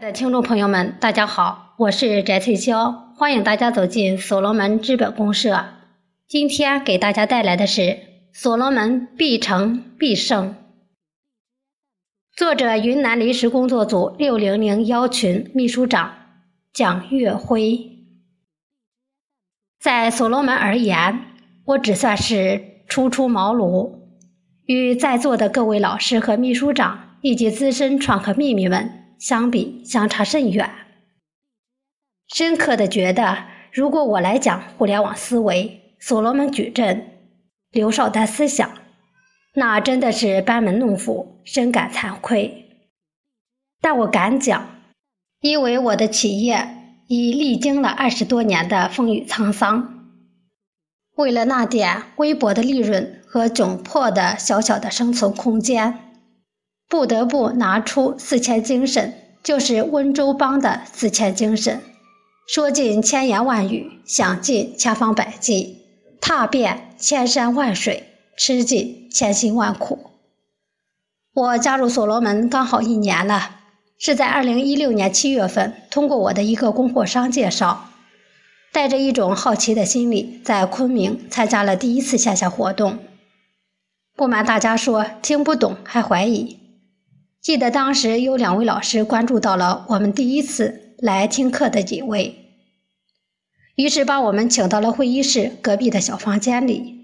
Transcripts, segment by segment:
的听众朋友们，大家好，我是翟翠霄，欢迎大家走进所罗门资本公社。今天给大家带来的是《所罗门必成必胜》，作者云南临时工作组六零零幺群秘书长蒋月辉。在所罗门而言，我只算是初出茅庐，与在座的各位老师和秘书长以及资深创客秘密们。相比相差甚远，深刻的觉得，如果我来讲互联网思维、所罗门矩阵、刘少丹思想，那真的是班门弄斧，深感惭愧。但我敢讲，因为我的企业已历经了二十多年的风雨沧桑，为了那点微薄的利润和窘迫的小小的生存空间。不得不拿出四千精神，就是温州帮的四千精神，说尽千言万语，想尽千方百计，踏遍千山万水，吃尽千辛万苦。我加入所罗门刚好一年了，是在二零一六年七月份，通过我的一个供货商介绍，带着一种好奇的心理，在昆明参加了第一次线下活动。不瞒大家说，听不懂还怀疑。记得当时有两位老师关注到了我们第一次来听课的几位，于是把我们请到了会议室隔壁的小房间里，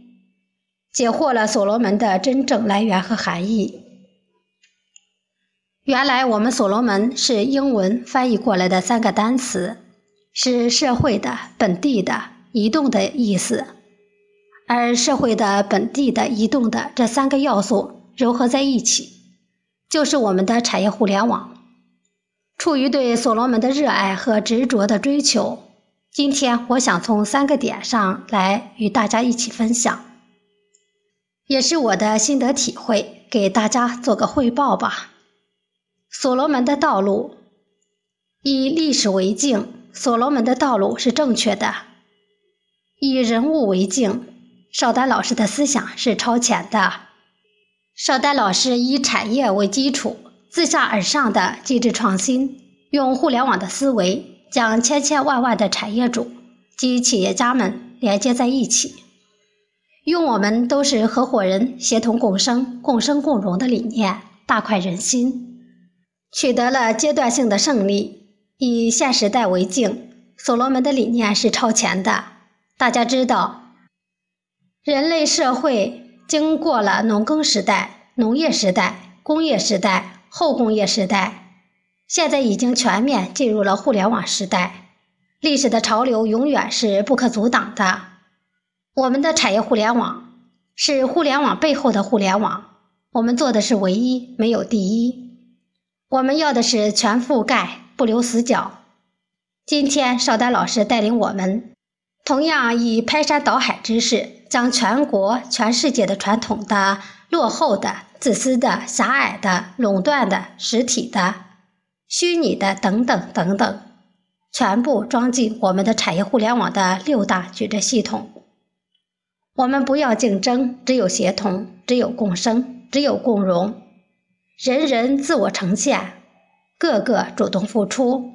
解惑了所罗门的真正来源和含义。原来我们所罗门是英文翻译过来的三个单词，是社会的、本地的、移动的意思，而社会的、本地的、移动的这三个要素糅合在一起。就是我们的产业互联网。出于对所罗门的热爱和执着的追求，今天我想从三个点上来与大家一起分享，也是我的心得体会，给大家做个汇报吧。所罗门的道路，以历史为镜，所罗门的道路是正确的；以人物为镜，邵丹老师的思想是超前的。邵丹老师以产业为基础，自下而上的机制创新，用互联网的思维，将千千万万的产业主及企业家们连接在一起，用我们都是合伙人，协同共生、共生共荣的理念，大快人心，取得了阶段性的胜利。以现时代为镜，所罗门的理念是超前的。大家知道，人类社会。经过了农耕时代、农业时代、工业时代、后工业时代，现在已经全面进入了互联网时代。历史的潮流永远是不可阻挡的。我们的产业互联网是互联网背后的互联网，我们做的是唯一，没有第一。我们要的是全覆盖，不留死角。今天邵丹老师带领我们，同样以排山倒海之势。将全国、全世界的传统的、落后的、自私的、狭隘的、垄断的、实体的、虚拟的等等等等，全部装进我们的产业互联网的六大矩阵系统。我们不要竞争，只有协同，只有共生，只有共荣。人人自我呈现，个个主动付出，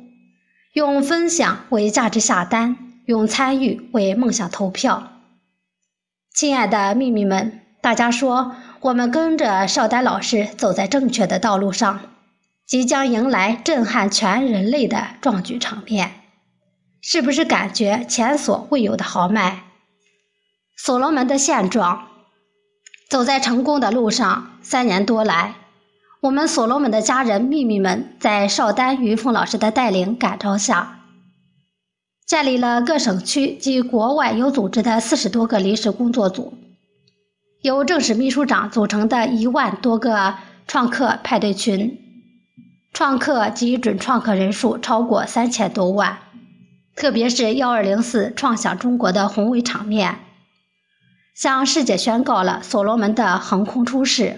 用分享为价值下单，用参与为梦想投票。亲爱的秘密们，大家说，我们跟着邵丹老师走在正确的道路上，即将迎来震撼全人类的壮举场面，是不是感觉前所未有的豪迈？所罗门的现状，走在成功的路上，三年多来，我们所罗门的家人秘密们，在邵丹、云峰老师的带领感召下。建立了各省区及国外有组织的四十多个临时工作组，由正式秘书长组成的一万多个创客派对群，创客及准创客人数超过三千多万。特别是幺二零四创想中国的宏伟场面，向世界宣告了所罗门的横空出世。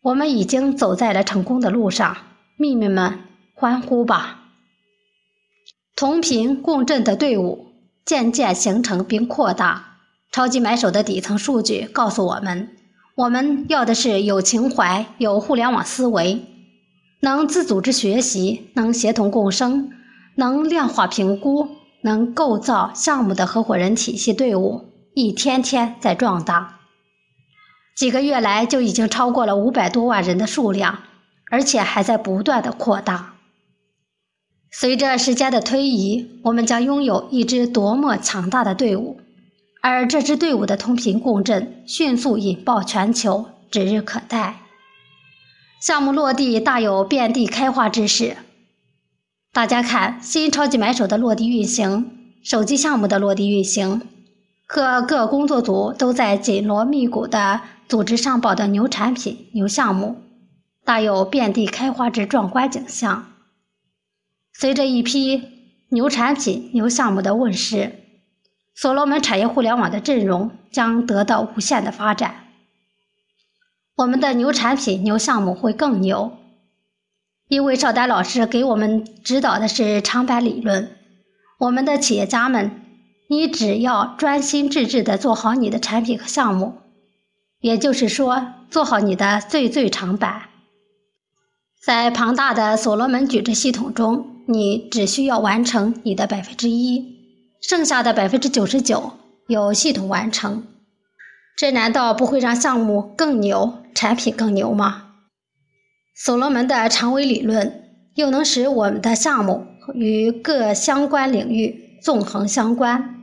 我们已经走在了成功的路上，秘密们，欢呼吧！同频共振的队伍渐渐形成并扩大。超级买手的底层数据告诉我们：我们要的是有情怀、有互联网思维，能自组织学习，能协同共生，能量化评估，能构造项目的合伙人体系队伍，一天天在壮大。几个月来就已经超过了五百多万人的数量，而且还在不断的扩大。随着时间的推移，我们将拥有一支多么强大的队伍，而这支队伍的同频共振迅速引爆全球，指日可待。项目落地大有遍地开花之势。大家看，新超级买手的落地运行，手机项目的落地运行，和各工作组都在紧锣密鼓地组织上报的牛产品、牛项目，大有遍地开花之壮观景象。随着一批牛产品、牛项目的问世，所罗门产业互联网的阵容将得到无限的发展。我们的牛产品、牛项目会更牛，因为邵丹老师给我们指导的是长板理论。我们的企业家们，你只要专心致志地做好你的产品和项目，也就是说，做好你的最最长板，在庞大的所罗门矩阵系统中。你只需要完成你的百分之一，剩下的百分之九十九由系统完成。这难道不会让项目更牛、产品更牛吗？所罗门的长尾理论又能使我们的项目与各相关领域纵横相关，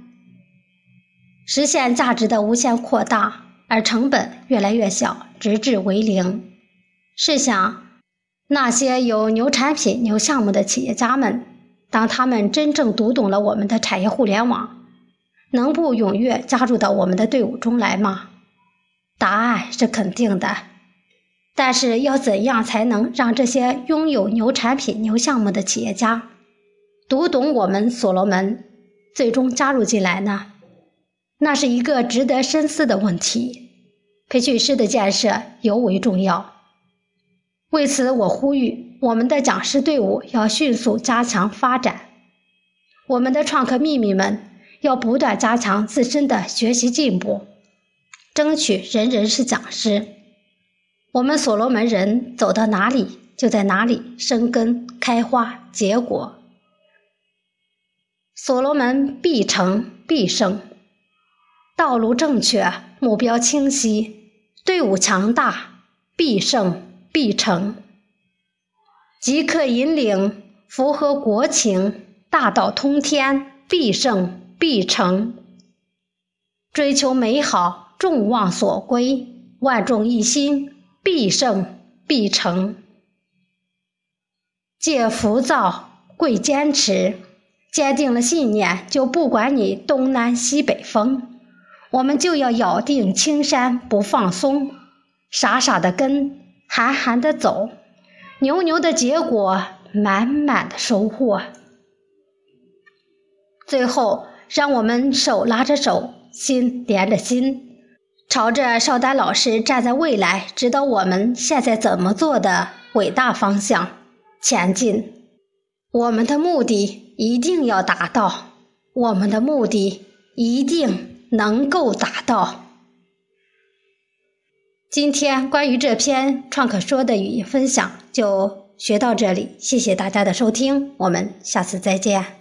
实现价值的无限扩大，而成本越来越小，直至为零。试想。那些有牛产品、牛项目的企业家们，当他们真正读懂了我们的产业互联网，能不踊跃加入到我们的队伍中来吗？答案是肯定的。但是要怎样才能让这些拥有牛产品、牛项目的企业家读懂我们所罗门，最终加入进来呢？那是一个值得深思的问题。培训师的建设尤为重要。为此，我呼吁我们的讲师队伍要迅速加强发展，我们的创客秘密们要不断加强自身的学习进步，争取人人是讲师。我们所罗门人走到哪里，就在哪里生根、开花、结果。所罗门必成必胜，道路正确，目标清晰，队伍强大，必胜。必成，即刻引领，符合国情，大道通天，必胜必成。追求美好，众望所归，万众一心，必胜必成。戒浮躁，贵坚持，坚定了信念，就不管你东南西北风，我们就要咬定青山不放松，傻傻的跟。寒寒的走，牛牛的结果，满满的收获。最后，让我们手拉着手，心连着心，朝着邵丹老师站在未来指导我们现在怎么做的伟大方向前进。我们的目的一定要达到，我们的目的一定能够达到。今天关于这篇创客说的语音分享就学到这里，谢谢大家的收听，我们下次再见。